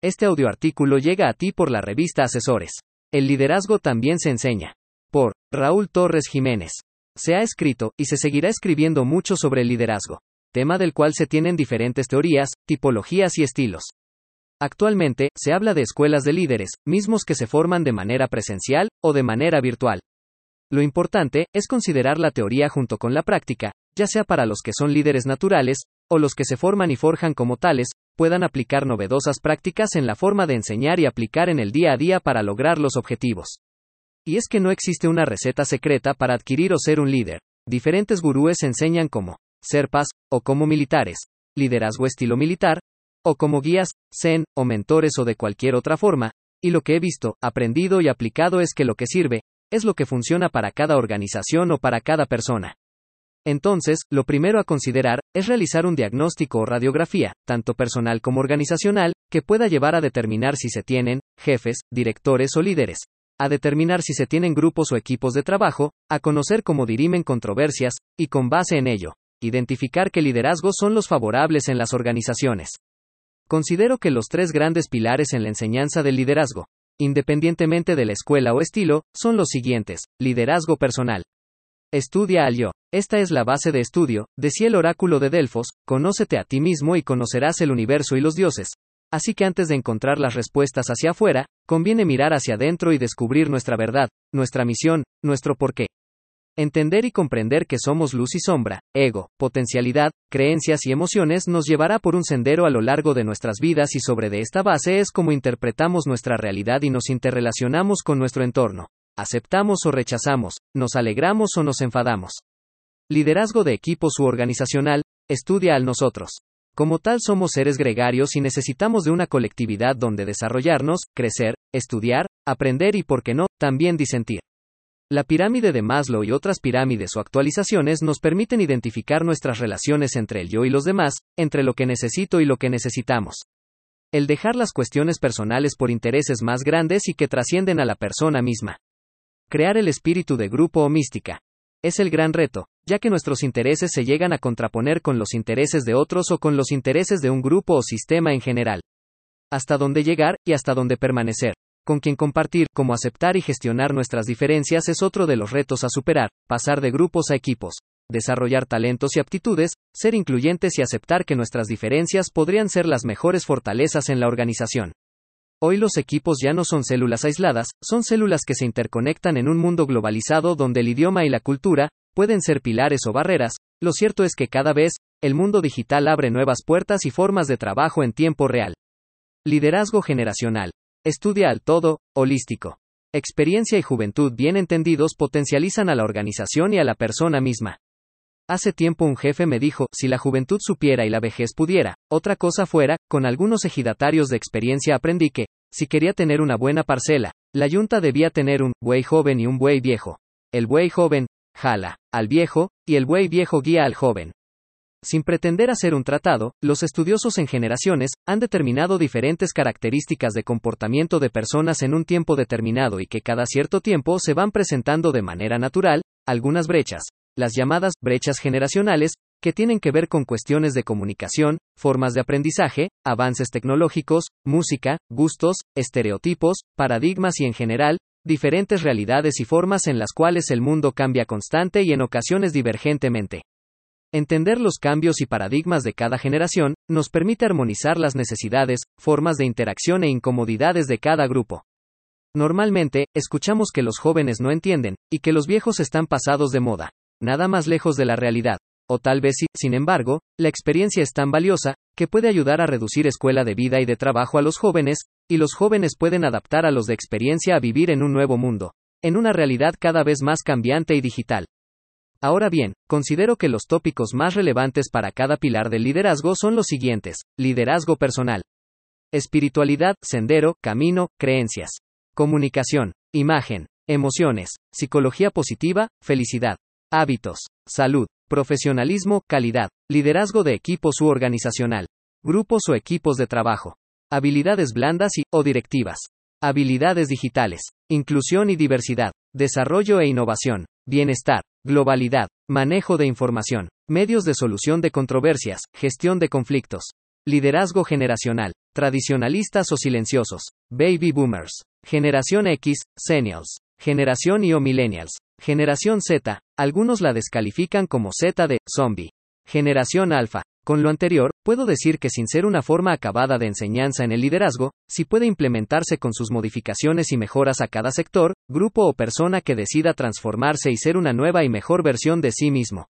Este audioartículo llega a ti por la revista Asesores. El liderazgo también se enseña. Por Raúl Torres Jiménez. Se ha escrito, y se seguirá escribiendo mucho sobre el liderazgo, tema del cual se tienen diferentes teorías, tipologías y estilos. Actualmente, se habla de escuelas de líderes, mismos que se forman de manera presencial o de manera virtual. Lo importante es considerar la teoría junto con la práctica, ya sea para los que son líderes naturales, o los que se forman y forjan como tales, puedan aplicar novedosas prácticas en la forma de enseñar y aplicar en el día a día para lograr los objetivos. Y es que no existe una receta secreta para adquirir o ser un líder. Diferentes gurúes enseñan como serpas, o como militares, liderazgo estilo militar, o como guías, zen, o mentores o de cualquier otra forma, y lo que he visto, aprendido y aplicado es que lo que sirve, es lo que funciona para cada organización o para cada persona. Entonces, lo primero a considerar es realizar un diagnóstico o radiografía, tanto personal como organizacional, que pueda llevar a determinar si se tienen jefes, directores o líderes, a determinar si se tienen grupos o equipos de trabajo, a conocer cómo dirimen controversias, y con base en ello, identificar qué liderazgos son los favorables en las organizaciones. Considero que los tres grandes pilares en la enseñanza del liderazgo, independientemente de la escuela o estilo, son los siguientes. Liderazgo personal. Estudia al yo. Esta es la base de estudio, decía el oráculo de Delfos, conócete a ti mismo y conocerás el universo y los dioses. Así que antes de encontrar las respuestas hacia afuera, conviene mirar hacia adentro y descubrir nuestra verdad, nuestra misión, nuestro porqué. Entender y comprender que somos luz y sombra, ego, potencialidad, creencias y emociones nos llevará por un sendero a lo largo de nuestras vidas y sobre de esta base es como interpretamos nuestra realidad y nos interrelacionamos con nuestro entorno. Aceptamos o rechazamos, nos alegramos o nos enfadamos. Liderazgo de equipos u organizacional, estudia al nosotros. Como tal somos seres gregarios y necesitamos de una colectividad donde desarrollarnos, crecer, estudiar, aprender y, por qué no, también disentir. La pirámide de Maslow y otras pirámides o actualizaciones nos permiten identificar nuestras relaciones entre el yo y los demás, entre lo que necesito y lo que necesitamos. El dejar las cuestiones personales por intereses más grandes y que trascienden a la persona misma. Crear el espíritu de grupo o mística. Es el gran reto, ya que nuestros intereses se llegan a contraponer con los intereses de otros o con los intereses de un grupo o sistema en general. Hasta dónde llegar y hasta dónde permanecer. Con quien compartir, cómo aceptar y gestionar nuestras diferencias es otro de los retos a superar, pasar de grupos a equipos, desarrollar talentos y aptitudes, ser incluyentes y aceptar que nuestras diferencias podrían ser las mejores fortalezas en la organización. Hoy los equipos ya no son células aisladas, son células que se interconectan en un mundo globalizado donde el idioma y la cultura pueden ser pilares o barreras. Lo cierto es que cada vez, el mundo digital abre nuevas puertas y formas de trabajo en tiempo real. Liderazgo generacional. Estudia al todo, holístico. Experiencia y juventud bien entendidos potencializan a la organización y a la persona misma. Hace tiempo un jefe me dijo, si la juventud supiera y la vejez pudiera, otra cosa fuera, con algunos ejidatarios de experiencia aprendí que, si quería tener una buena parcela, la yunta debía tener un buey joven y un buey viejo. El buey joven, jala, al viejo, y el buey viejo guía al joven. Sin pretender hacer un tratado, los estudiosos en generaciones han determinado diferentes características de comportamiento de personas en un tiempo determinado y que cada cierto tiempo se van presentando de manera natural, algunas brechas, las llamadas brechas generacionales, que tienen que ver con cuestiones de comunicación, formas de aprendizaje, avances tecnológicos, música, gustos, estereotipos, paradigmas y en general, diferentes realidades y formas en las cuales el mundo cambia constante y en ocasiones divergentemente. Entender los cambios y paradigmas de cada generación nos permite armonizar las necesidades, formas de interacción e incomodidades de cada grupo. Normalmente, escuchamos que los jóvenes no entienden, y que los viejos están pasados de moda nada más lejos de la realidad. O tal vez sí, sin embargo, la experiencia es tan valiosa, que puede ayudar a reducir escuela de vida y de trabajo a los jóvenes, y los jóvenes pueden adaptar a los de experiencia a vivir en un nuevo mundo, en una realidad cada vez más cambiante y digital. Ahora bien, considero que los tópicos más relevantes para cada pilar del liderazgo son los siguientes. Liderazgo personal. Espiritualidad, sendero, camino, creencias. Comunicación, imagen, emociones, psicología positiva, felicidad. Hábitos, salud, profesionalismo, calidad, liderazgo de equipos u organizacional, grupos o equipos de trabajo, habilidades blandas y o directivas, habilidades digitales, inclusión y diversidad, desarrollo e innovación, bienestar, globalidad, manejo de información, medios de solución de controversias, gestión de conflictos, Liderazgo generacional. Tradicionalistas o silenciosos. Baby boomers. Generación X, Senials. Generación Y o Millennials. Generación Z. Algunos la descalifican como Z de zombie. Generación Alpha. Con lo anterior, puedo decir que sin ser una forma acabada de enseñanza en el liderazgo, sí puede implementarse con sus modificaciones y mejoras a cada sector, grupo o persona que decida transformarse y ser una nueva y mejor versión de sí mismo.